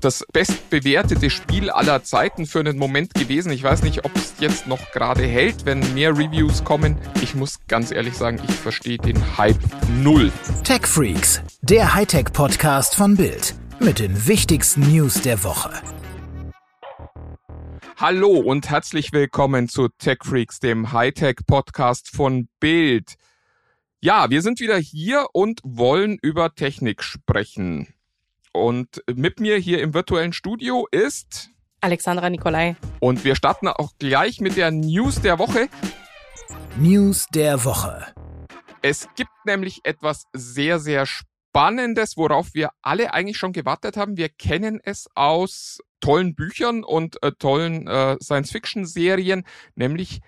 das bestbewertete Spiel aller Zeiten für einen Moment gewesen. Ich weiß nicht, ob es jetzt noch gerade hält, wenn mehr Reviews kommen. Ich muss ganz ehrlich sagen, ich verstehe den Hype null. Tech Freaks, der Hightech-Podcast von Bild mit den wichtigsten News der Woche. Hallo und herzlich willkommen zu Tech Freaks, dem Hightech-Podcast von Bild. Ja, wir sind wieder hier und wollen über Technik sprechen. Und mit mir hier im virtuellen Studio ist Alexandra Nikolai. Und wir starten auch gleich mit der News der Woche. News der Woche. Es gibt nämlich etwas sehr, sehr Spannendes, worauf wir alle eigentlich schon gewartet haben. Wir kennen es aus tollen Büchern und äh, tollen äh, Science-Fiction-Serien, nämlich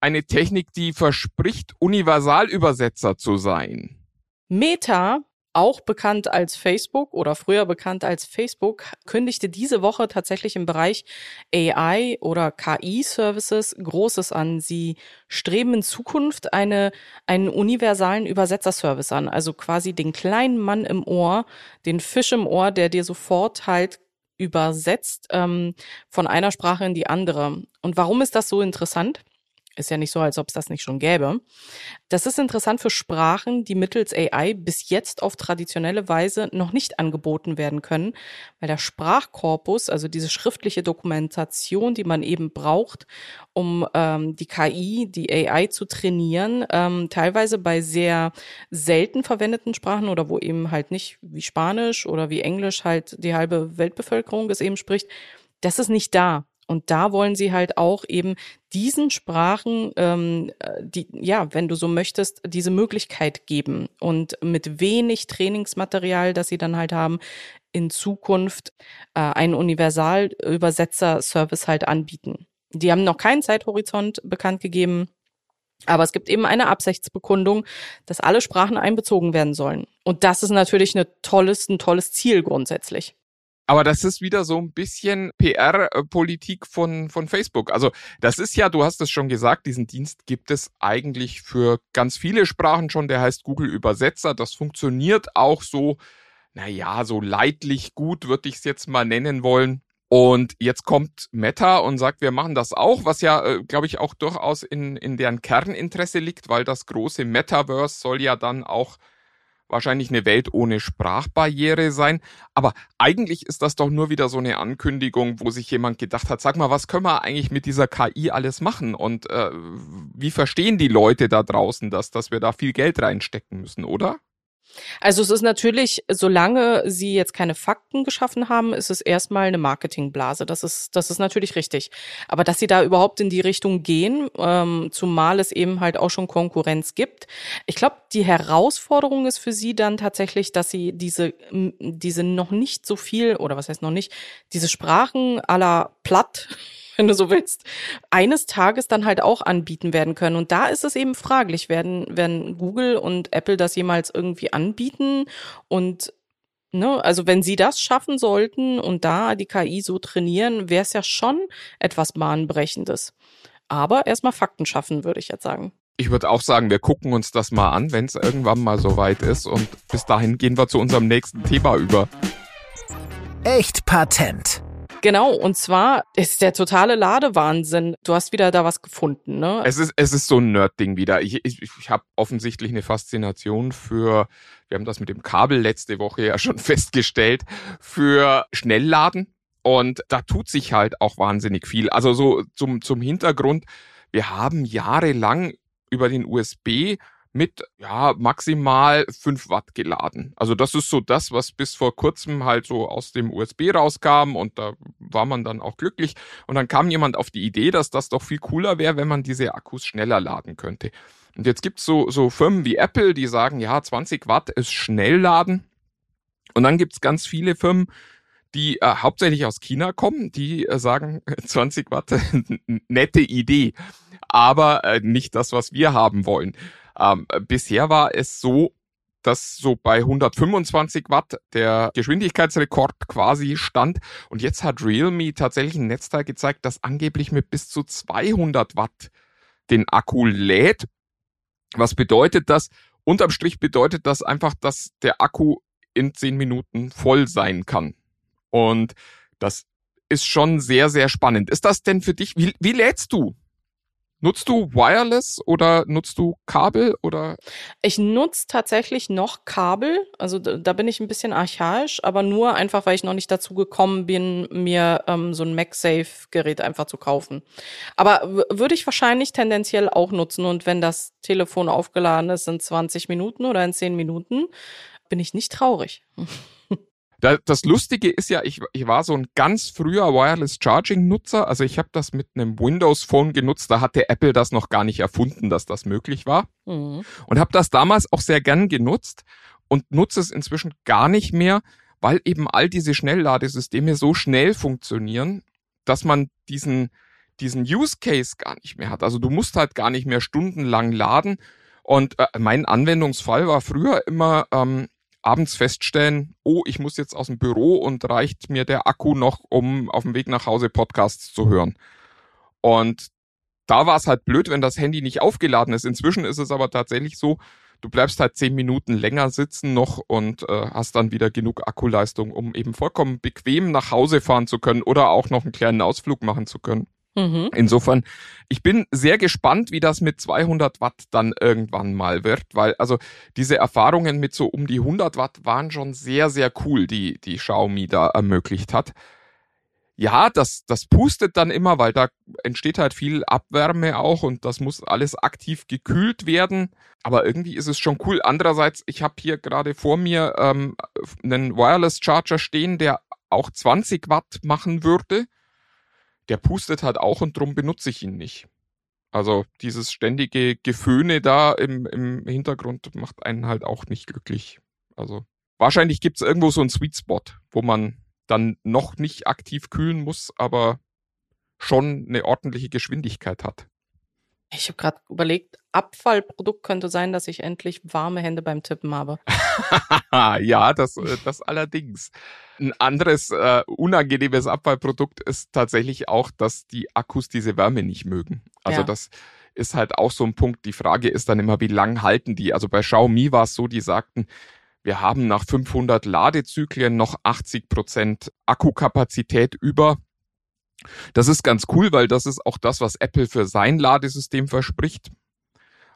eine Technik, die verspricht, Universalübersetzer zu sein. Meta auch bekannt als Facebook oder früher bekannt als Facebook, kündigte diese Woche tatsächlich im Bereich AI oder KI-Services Großes an. Sie streben in Zukunft eine, einen universalen Übersetzerservice an, also quasi den kleinen Mann im Ohr, den Fisch im Ohr, der dir sofort halt übersetzt ähm, von einer Sprache in die andere. Und warum ist das so interessant? Ist ja nicht so, als ob es das nicht schon gäbe. Das ist interessant für Sprachen, die mittels AI bis jetzt auf traditionelle Weise noch nicht angeboten werden können, weil der Sprachkorpus, also diese schriftliche Dokumentation, die man eben braucht, um ähm, die KI, die AI zu trainieren, ähm, teilweise bei sehr selten verwendeten Sprachen oder wo eben halt nicht wie Spanisch oder wie Englisch halt die halbe Weltbevölkerung es eben spricht, das ist nicht da. Und da wollen sie halt auch eben diesen Sprachen, ähm, die, ja, wenn du so möchtest, diese Möglichkeit geben und mit wenig Trainingsmaterial, das sie dann halt haben, in Zukunft äh, einen Universalübersetzer-Service halt anbieten. Die haben noch keinen Zeithorizont bekannt gegeben. Aber es gibt eben eine Absichtsbekundung, dass alle Sprachen einbezogen werden sollen. Und das ist natürlich eine tolles, ein tolles Ziel grundsätzlich. Aber das ist wieder so ein bisschen PR-Politik von, von Facebook. Also das ist ja, du hast es schon gesagt, diesen Dienst gibt es eigentlich für ganz viele Sprachen schon. Der heißt Google Übersetzer. Das funktioniert auch so, naja, so leidlich gut, würde ich es jetzt mal nennen wollen. Und jetzt kommt Meta und sagt, wir machen das auch, was ja, äh, glaube ich, auch durchaus in, in deren Kerninteresse liegt, weil das große Metaverse soll ja dann auch wahrscheinlich eine Welt ohne Sprachbarriere sein. Aber eigentlich ist das doch nur wieder so eine Ankündigung, wo sich jemand gedacht hat, sag mal, was können wir eigentlich mit dieser KI alles machen? Und äh, wie verstehen die Leute da draußen das, dass wir da viel Geld reinstecken müssen, oder? Also es ist natürlich, solange sie jetzt keine Fakten geschaffen haben, ist es erstmal eine Marketingblase. Das ist, das ist natürlich richtig. Aber dass sie da überhaupt in die Richtung gehen, ähm, zumal es eben halt auch schon Konkurrenz gibt. Ich glaube, die Herausforderung ist für sie dann tatsächlich, dass sie diese, diese noch nicht so viel, oder was heißt noch nicht, diese Sprachen aller platt wenn du so willst, eines Tages dann halt auch anbieten werden können. Und da ist es eben fraglich, werden, werden Google und Apple das jemals irgendwie anbieten und Ne, also wenn sie das schaffen sollten und da die KI so trainieren, wäre es ja schon etwas Bahnbrechendes. Aber erstmal Fakten schaffen, würde ich jetzt sagen. Ich würde auch sagen, wir gucken uns das mal an, wenn es irgendwann mal soweit ist. Und bis dahin gehen wir zu unserem nächsten Thema über. Echt Patent. Genau, und zwar ist der totale Ladewahnsinn. Du hast wieder da was gefunden, ne? Es ist, es ist so ein Nerd-Ding wieder. Ich, ich, ich habe offensichtlich eine Faszination für, wir haben das mit dem Kabel letzte Woche ja schon festgestellt, für Schnellladen. Und da tut sich halt auch wahnsinnig viel. Also so zum, zum Hintergrund, wir haben jahrelang über den USB mit ja maximal 5 Watt geladen. Also das ist so das, was bis vor kurzem halt so aus dem USB rauskam und da war man dann auch glücklich. Und dann kam jemand auf die Idee, dass das doch viel cooler wäre, wenn man diese Akkus schneller laden könnte. Und jetzt gibt's so, so Firmen wie Apple, die sagen, ja, 20 Watt ist Schnellladen. Und dann gibt's ganz viele Firmen, die äh, hauptsächlich aus China kommen, die äh, sagen, 20 Watt, nette Idee, aber äh, nicht das, was wir haben wollen. Ähm, bisher war es so, dass so bei 125 Watt der Geschwindigkeitsrekord quasi stand. Und jetzt hat Realme tatsächlich ein Netzteil gezeigt, das angeblich mit bis zu 200 Watt den Akku lädt. Was bedeutet das? Unterm Strich bedeutet das einfach, dass der Akku in 10 Minuten voll sein kann. Und das ist schon sehr, sehr spannend. Ist das denn für dich, wie, wie lädst du? Nutzt du Wireless oder nutzt du Kabel oder? Ich nutze tatsächlich noch Kabel. Also da, da, bin ich ein bisschen archaisch, aber nur einfach, weil ich noch nicht dazu gekommen bin, mir ähm, so ein MagSafe-Gerät einfach zu kaufen. Aber würde ich wahrscheinlich tendenziell auch nutzen. Und wenn das Telefon aufgeladen ist in 20 Minuten oder in 10 Minuten, bin ich nicht traurig. das Lustige ist ja, ich, ich war so ein ganz früher Wireless Charging Nutzer. Also ich habe das mit einem Windows Phone genutzt. Da hatte Apple das noch gar nicht erfunden, dass das möglich war. Mhm. Und habe das damals auch sehr gern genutzt und nutze es inzwischen gar nicht mehr, weil eben all diese Schnellladesysteme so schnell funktionieren, dass man diesen, diesen Use Case gar nicht mehr hat. Also du musst halt gar nicht mehr stundenlang laden. Und äh, mein Anwendungsfall war früher immer, ähm, abends feststellen, oh, ich muss jetzt aus dem Büro und reicht mir der Akku noch, um auf dem Weg nach Hause Podcasts zu hören. Und da war es halt blöd, wenn das Handy nicht aufgeladen ist. Inzwischen ist es aber tatsächlich so, du bleibst halt zehn Minuten länger sitzen noch und äh, hast dann wieder genug Akkuleistung, um eben vollkommen bequem nach Hause fahren zu können oder auch noch einen kleinen Ausflug machen zu können. Mhm. Insofern, ich bin sehr gespannt, wie das mit 200 Watt dann irgendwann mal wird, weil also diese Erfahrungen mit so um die 100 Watt waren schon sehr, sehr cool, die, die Xiaomi da ermöglicht hat. Ja, das, das pustet dann immer, weil da entsteht halt viel Abwärme auch und das muss alles aktiv gekühlt werden. Aber irgendwie ist es schon cool. Andererseits, ich habe hier gerade vor mir ähm, einen Wireless Charger stehen, der auch 20 Watt machen würde der pustet halt auch und drum benutze ich ihn nicht. Also dieses ständige Geföhne da im, im Hintergrund macht einen halt auch nicht glücklich. Also wahrscheinlich gibt es irgendwo so einen Sweet Spot, wo man dann noch nicht aktiv kühlen muss, aber schon eine ordentliche Geschwindigkeit hat. Ich habe gerade überlegt, Abfallprodukt könnte sein, dass ich endlich warme Hände beim Tippen habe. ja, das, äh, das allerdings. Ein anderes äh, unangenehmes Abfallprodukt ist tatsächlich auch, dass die Akkus diese Wärme nicht mögen. Also ja. das ist halt auch so ein Punkt. Die Frage ist dann immer, wie lang halten die? Also bei Xiaomi war es so, die sagten, wir haben nach 500 Ladezyklen noch 80 Prozent Akkukapazität über. Das ist ganz cool, weil das ist auch das, was Apple für sein Ladesystem verspricht.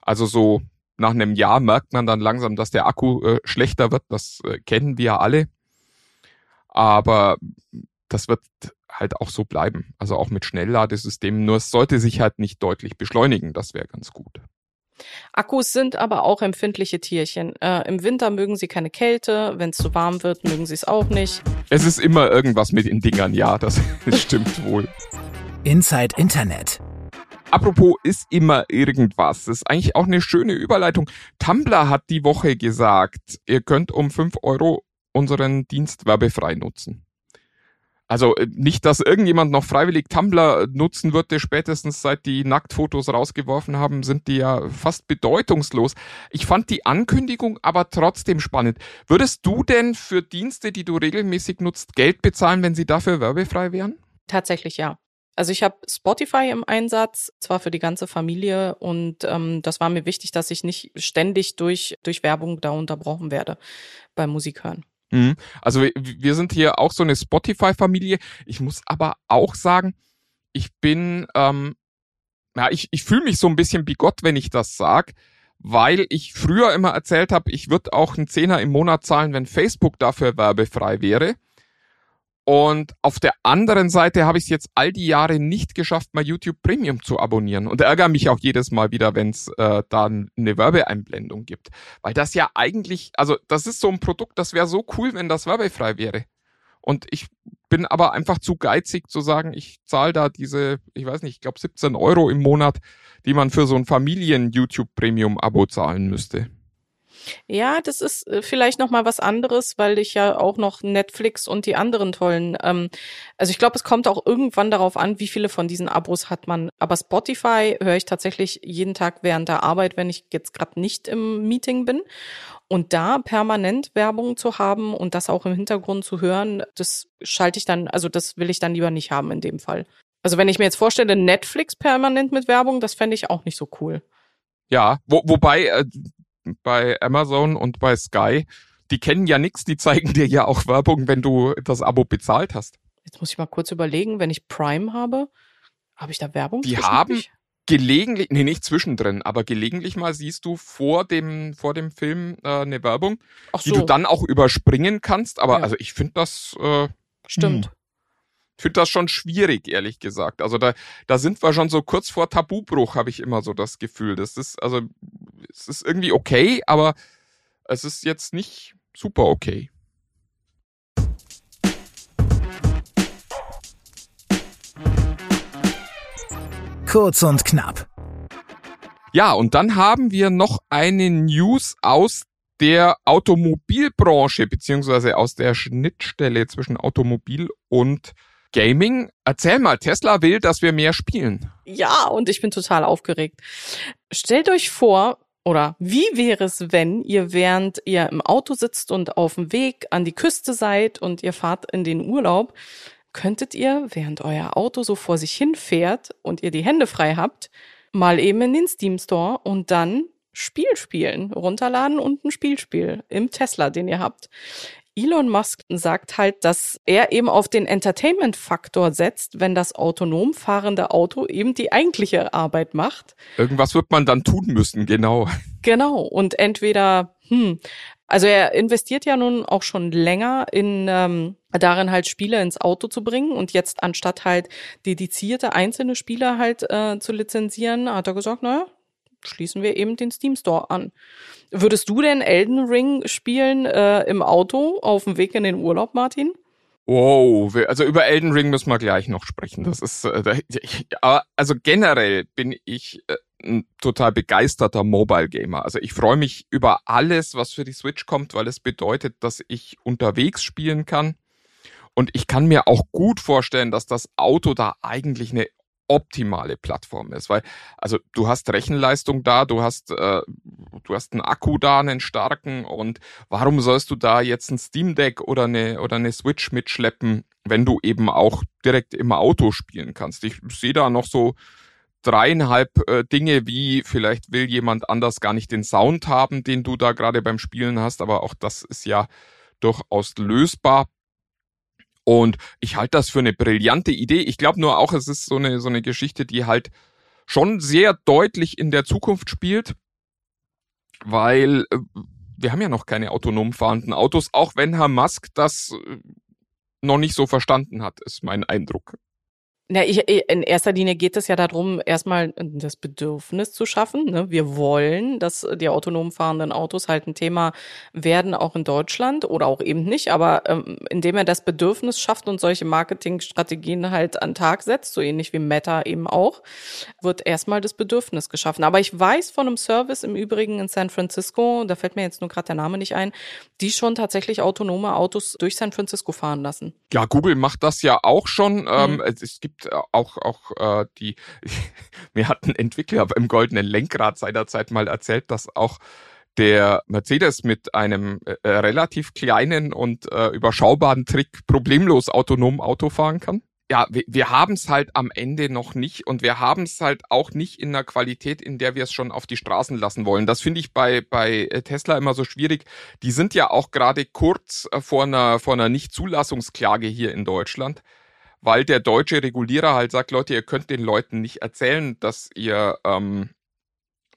Also so nach einem Jahr merkt man dann langsam, dass der Akku äh, schlechter wird. Das äh, kennen wir alle. Aber das wird halt auch so bleiben. Also auch mit Schnellladesystemen. Nur es sollte sich halt nicht deutlich beschleunigen. Das wäre ganz gut. Akkus sind aber auch empfindliche Tierchen. Äh, Im Winter mögen sie keine Kälte, wenn es zu warm wird, mögen sie es auch nicht. Es ist immer irgendwas mit den Dingern, ja, das, das stimmt wohl. Inside Internet. Apropos ist immer irgendwas. Das ist eigentlich auch eine schöne Überleitung. Tumblr hat die Woche gesagt, ihr könnt um fünf Euro unseren Dienst werbefrei nutzen. Also äh, nicht, dass irgendjemand noch freiwillig Tumblr nutzen würde, spätestens seit die Nacktfotos rausgeworfen haben, sind die ja fast bedeutungslos. Ich fand die Ankündigung aber trotzdem spannend. Würdest du denn für Dienste, die du regelmäßig nutzt, Geld bezahlen, wenn sie dafür werbefrei wären? Tatsächlich ja. Also ich habe Spotify im Einsatz, zwar für die ganze Familie und ähm, das war mir wichtig, dass ich nicht ständig durch, durch Werbung da unterbrochen werde beim Musik hören. Mhm. Also wir, sind hier auch so eine Spotify-Familie. Ich muss aber auch sagen, ich bin, ähm, ja, ich, ich fühle mich so ein bisschen bigott, wenn ich das sag, weil ich früher immer erzählt habe, ich würde auch einen Zehner im Monat zahlen, wenn Facebook dafür werbefrei wäre. Und auf der anderen Seite habe ich es jetzt all die Jahre nicht geschafft, mal YouTube Premium zu abonnieren und ärgere mich auch jedes Mal wieder, wenn es äh, da eine Werbeeinblendung gibt. Weil das ja eigentlich, also das ist so ein Produkt, das wäre so cool, wenn das werbefrei wäre. Und ich bin aber einfach zu geizig zu sagen, ich zahle da diese, ich weiß nicht, ich glaube 17 Euro im Monat, die man für so ein Familien-YouTube Premium-Abo zahlen müsste. Ja, das ist äh, vielleicht noch mal was anderes, weil ich ja auch noch Netflix und die anderen tollen. Ähm, also ich glaube, es kommt auch irgendwann darauf an, wie viele von diesen Abos hat man. Aber Spotify höre ich tatsächlich jeden Tag während der Arbeit, wenn ich jetzt gerade nicht im Meeting bin. Und da permanent Werbung zu haben und das auch im Hintergrund zu hören, das schalte ich dann, also das will ich dann lieber nicht haben in dem Fall. Also wenn ich mir jetzt vorstelle, Netflix permanent mit Werbung, das fände ich auch nicht so cool. Ja, wo, wobei, äh, bei Amazon und bei Sky, die kennen ja nichts, die zeigen dir ja auch Werbung, wenn du das Abo bezahlt hast. Jetzt muss ich mal kurz überlegen, wenn ich Prime habe, habe ich da Werbung? Die haben gelegentlich, nee, nicht zwischendrin, aber gelegentlich mal siehst du vor dem, vor dem Film äh, eine Werbung, Ach so. die du dann auch überspringen kannst. Aber Ja. also ich finde das, äh, Stimmt. Finde das schon schwierig, ehrlich gesagt. Also da, da sind wir schon so kurz vor Tabubruch, habe ich immer so das Gefühl. Das ist, also, es ist irgendwie okay, aber es ist jetzt nicht super okay. Kurz und knapp. Ja, und dann haben wir noch eine News aus der Automobilbranche, beziehungsweise aus der Schnittstelle zwischen Automobil und Gaming. Erzähl mal, Tesla will, dass wir mehr spielen. Ja, und ich bin total aufgeregt. Stellt euch vor, oder wie wäre es, wenn ihr während ihr im Auto sitzt und auf dem Weg an die Küste seid und ihr fahrt in den Urlaub, könntet ihr, während euer Auto so vor sich hin fährt und ihr die Hände frei habt, mal eben in den Steam Store und dann Spiel spielen, runterladen und ein Spiel spielen im Tesla, den ihr habt. Elon Musk sagt halt, dass er eben auf den Entertainment-Faktor setzt, wenn das autonom fahrende Auto eben die eigentliche Arbeit macht. Irgendwas wird man dann tun müssen, genau. Genau. Und entweder, hm, also er investiert ja nun auch schon länger in ähm, darin halt Spiele ins Auto zu bringen und jetzt anstatt halt dedizierte einzelne Spiele halt äh, zu lizenzieren, hat er gesagt, naja, schließen wir eben den Steam Store an. Würdest du denn Elden Ring spielen äh, im Auto auf dem Weg in den Urlaub, Martin? Wow, also über Elden Ring müssen wir gleich noch sprechen. Das ist, äh, also generell bin ich äh, ein total begeisterter Mobile Gamer. Also ich freue mich über alles, was für die Switch kommt, weil es bedeutet, dass ich unterwegs spielen kann. Und ich kann mir auch gut vorstellen, dass das Auto da eigentlich eine optimale Plattform ist, weil also du hast Rechenleistung da, du hast äh, du hast einen Akku da, einen starken und warum sollst du da jetzt ein Steam Deck oder eine oder eine Switch mitschleppen, wenn du eben auch direkt im Auto spielen kannst? Ich sehe da noch so dreieinhalb äh, Dinge, wie vielleicht will jemand anders gar nicht den Sound haben, den du da gerade beim Spielen hast, aber auch das ist ja durchaus lösbar. Und ich halte das für eine brillante Idee. Ich glaube nur auch, es ist so eine, so eine Geschichte, die halt schon sehr deutlich in der Zukunft spielt, weil äh, wir haben ja noch keine autonom fahrenden Autos, auch wenn Herr Musk das äh, noch nicht so verstanden hat, ist mein Eindruck. Na, ich, in erster Linie geht es ja darum, erstmal das Bedürfnis zu schaffen. Ne? Wir wollen, dass die autonom fahrenden Autos halt ein Thema werden, auch in Deutschland oder auch eben nicht. Aber ähm, indem er das Bedürfnis schafft und solche Marketingstrategien halt an Tag setzt, so ähnlich wie Meta eben auch, wird erstmal das Bedürfnis geschaffen. Aber ich weiß von einem Service im Übrigen in San Francisco, da fällt mir jetzt nur gerade der Name nicht ein, die schon tatsächlich autonome Autos durch San Francisco fahren lassen. Ja, Google macht das ja auch schon. Ähm, es, es äh, auch auch äh, die. mir hat Entwickler beim goldenen Lenkrad seinerzeit mal erzählt, dass auch der Mercedes mit einem äh, relativ kleinen und äh, überschaubaren Trick problemlos autonom Auto fahren kann. Ja, wir, wir haben es halt am Ende noch nicht und wir haben es halt auch nicht in einer Qualität, in der wir es schon auf die Straßen lassen wollen. Das finde ich bei, bei äh, Tesla immer so schwierig. Die sind ja auch gerade kurz äh, vor einer, vor einer Nichtzulassungsklage hier in Deutschland, weil der deutsche Regulierer halt sagt, Leute, ihr könnt den Leuten nicht erzählen, dass ihr ähm,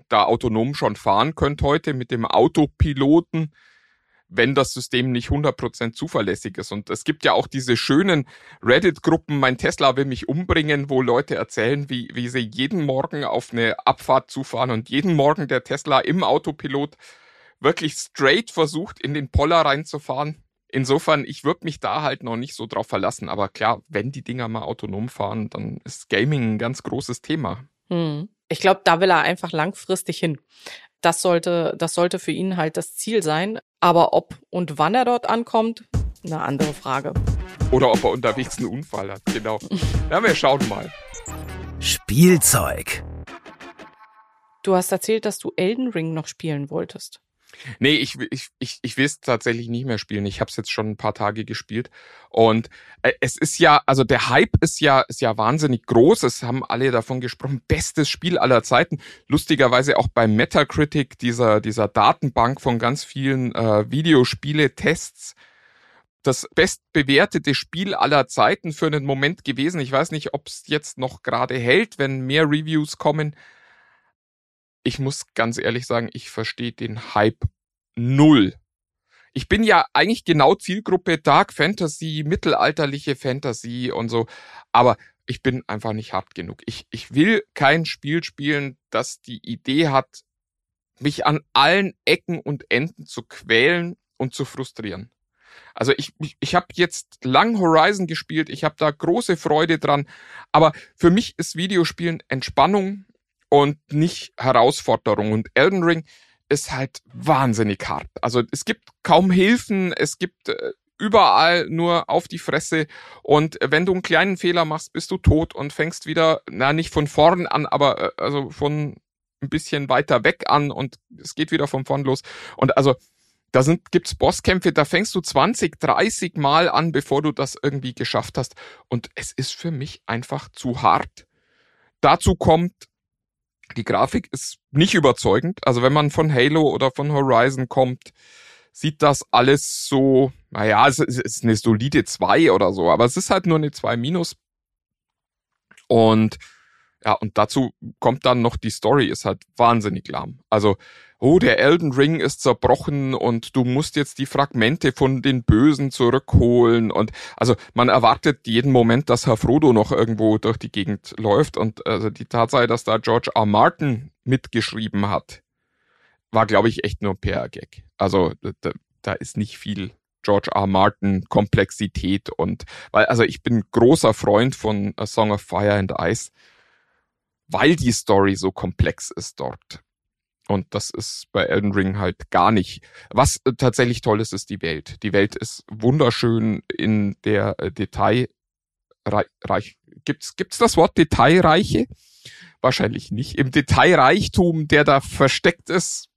da autonom schon fahren könnt heute mit dem Autopiloten, wenn das System nicht 100% zuverlässig ist. Und es gibt ja auch diese schönen Reddit-Gruppen, mein Tesla will mich umbringen, wo Leute erzählen, wie, wie sie jeden Morgen auf eine Abfahrt zufahren und jeden Morgen der Tesla im Autopilot wirklich straight versucht, in den Poller reinzufahren. Insofern, ich würde mich da halt noch nicht so drauf verlassen. Aber klar, wenn die Dinger mal autonom fahren, dann ist Gaming ein ganz großes Thema. Hm. Ich glaube, da will er einfach langfristig hin. Das sollte, das sollte für ihn halt das Ziel sein. Aber ob und wann er dort ankommt, eine andere Frage. Oder ob er unterwegs einen Unfall hat, genau. Ja, wir schauen mal. Spielzeug. Du hast erzählt, dass du Elden Ring noch spielen wolltest. Nee, ich, ich, ich, ich will es tatsächlich nicht mehr spielen. Ich habe es jetzt schon ein paar Tage gespielt. Und äh, es ist ja, also der Hype ist ja, ist ja wahnsinnig groß. Es haben alle davon gesprochen. Bestes Spiel aller Zeiten. Lustigerweise auch bei Metacritic, dieser, dieser Datenbank von ganz vielen äh, Videospiele-Tests das bestbewertete Spiel aller Zeiten für einen Moment gewesen. Ich weiß nicht, ob es jetzt noch gerade hält, wenn mehr Reviews kommen. Ich muss ganz ehrlich sagen, ich verstehe den Hype null. Ich bin ja eigentlich genau Zielgruppe Dark Fantasy, mittelalterliche Fantasy und so, aber ich bin einfach nicht hart genug. Ich, ich will kein Spiel spielen, das die Idee hat, mich an allen Ecken und Enden zu quälen und zu frustrieren. Also ich, ich, ich habe jetzt lang Horizon gespielt, ich habe da große Freude dran, aber für mich ist Videospielen Entspannung und nicht Herausforderung. Und Elden Ring ist halt wahnsinnig hart. Also es gibt kaum Hilfen, es gibt äh, überall nur auf die Fresse und wenn du einen kleinen Fehler machst, bist du tot und fängst wieder, na nicht von vorn an, aber äh, also von ein bisschen weiter weg an und es geht wieder von vorn los. Und also da sind, gibt's Bosskämpfe, da fängst du 20, 30 Mal an, bevor du das irgendwie geschafft hast. Und es ist für mich einfach zu hart. Dazu kommt, die Grafik ist nicht überzeugend. Also wenn man von Halo oder von Horizon kommt, sieht das alles so, naja, es ist eine solide 2 oder so, aber es ist halt nur eine 2 minus. Und ja, und dazu kommt dann noch die Story, ist halt wahnsinnig lahm. Also oh, der Elden Ring ist zerbrochen und du musst jetzt die Fragmente von den Bösen zurückholen und also man erwartet jeden Moment, dass Herr Frodo noch irgendwo durch die Gegend läuft und also die Tatsache, dass da George R. Martin mitgeschrieben hat, war glaube ich echt nur PR-Gag. Also da, da ist nicht viel George R. Martin Komplexität und weil also ich bin großer Freund von A Song of Fire and Ice, weil die Story so komplex ist dort. Und das ist bei Elden Ring halt gar nicht. Was äh, tatsächlich toll ist, ist die Welt. Die Welt ist wunderschön in der äh, Detailreich. Gibt's, gibt's das Wort Detailreiche? Wahrscheinlich nicht. Im Detailreichtum, der da versteckt ist.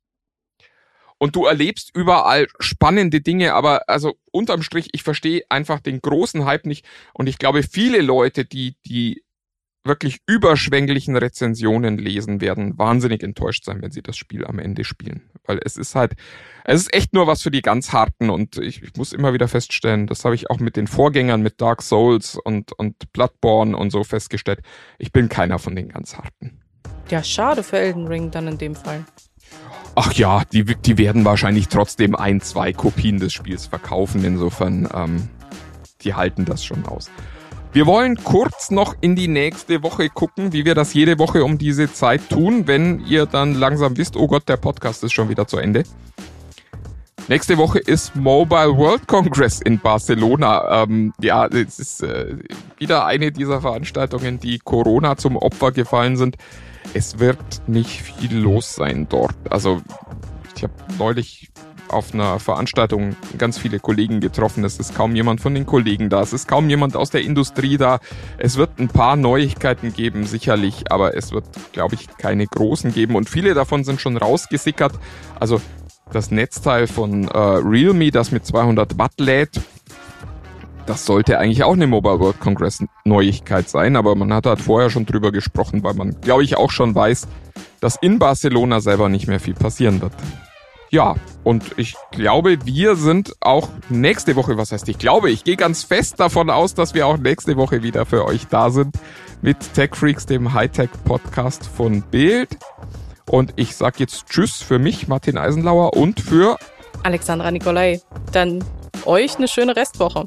Und du erlebst überall spannende Dinge, aber also unterm Strich, ich verstehe einfach den großen Hype nicht. Und ich glaube, viele Leute, die die wirklich überschwänglichen Rezensionen lesen, werden wahnsinnig enttäuscht sein, wenn sie das Spiel am Ende spielen. Weil es ist halt, es ist echt nur was für die ganz harten und ich, ich muss immer wieder feststellen, das habe ich auch mit den Vorgängern, mit Dark Souls und, und Bloodborne und so festgestellt. Ich bin keiner von den ganz harten. Ja, schade für Elden Ring dann in dem Fall. Ach ja, die, die werden wahrscheinlich trotzdem ein, zwei Kopien des Spiels verkaufen. Insofern, ähm, die halten das schon aus. Wir wollen kurz noch in die nächste Woche gucken, wie wir das jede Woche um diese Zeit tun, wenn ihr dann langsam wisst, oh Gott, der Podcast ist schon wieder zu Ende. Nächste Woche ist Mobile World Congress in Barcelona. Ähm, ja, es ist äh, wieder eine dieser Veranstaltungen, die Corona zum Opfer gefallen sind. Es wird nicht viel los sein dort. Also ich habe neulich auf einer Veranstaltung ganz viele Kollegen getroffen. Es ist kaum jemand von den Kollegen da. Es ist kaum jemand aus der Industrie da. Es wird ein paar Neuigkeiten geben, sicherlich, aber es wird, glaube ich, keine großen geben. Und viele davon sind schon rausgesickert. Also das Netzteil von äh, Realme, das mit 200 Watt lädt, das sollte eigentlich auch eine Mobile World Congress Neuigkeit sein, aber man hat halt vorher schon drüber gesprochen, weil man, glaube ich, auch schon weiß, dass in Barcelona selber nicht mehr viel passieren wird. Ja, und ich glaube, wir sind auch nächste Woche, was heißt ich glaube, ich gehe ganz fest davon aus, dass wir auch nächste Woche wieder für euch da sind mit Tech Freaks, dem Hightech-Podcast von Bild. Und ich sage jetzt Tschüss für mich, Martin Eisenlauer, und für Alexandra Nikolai. Dann euch eine schöne Restwoche.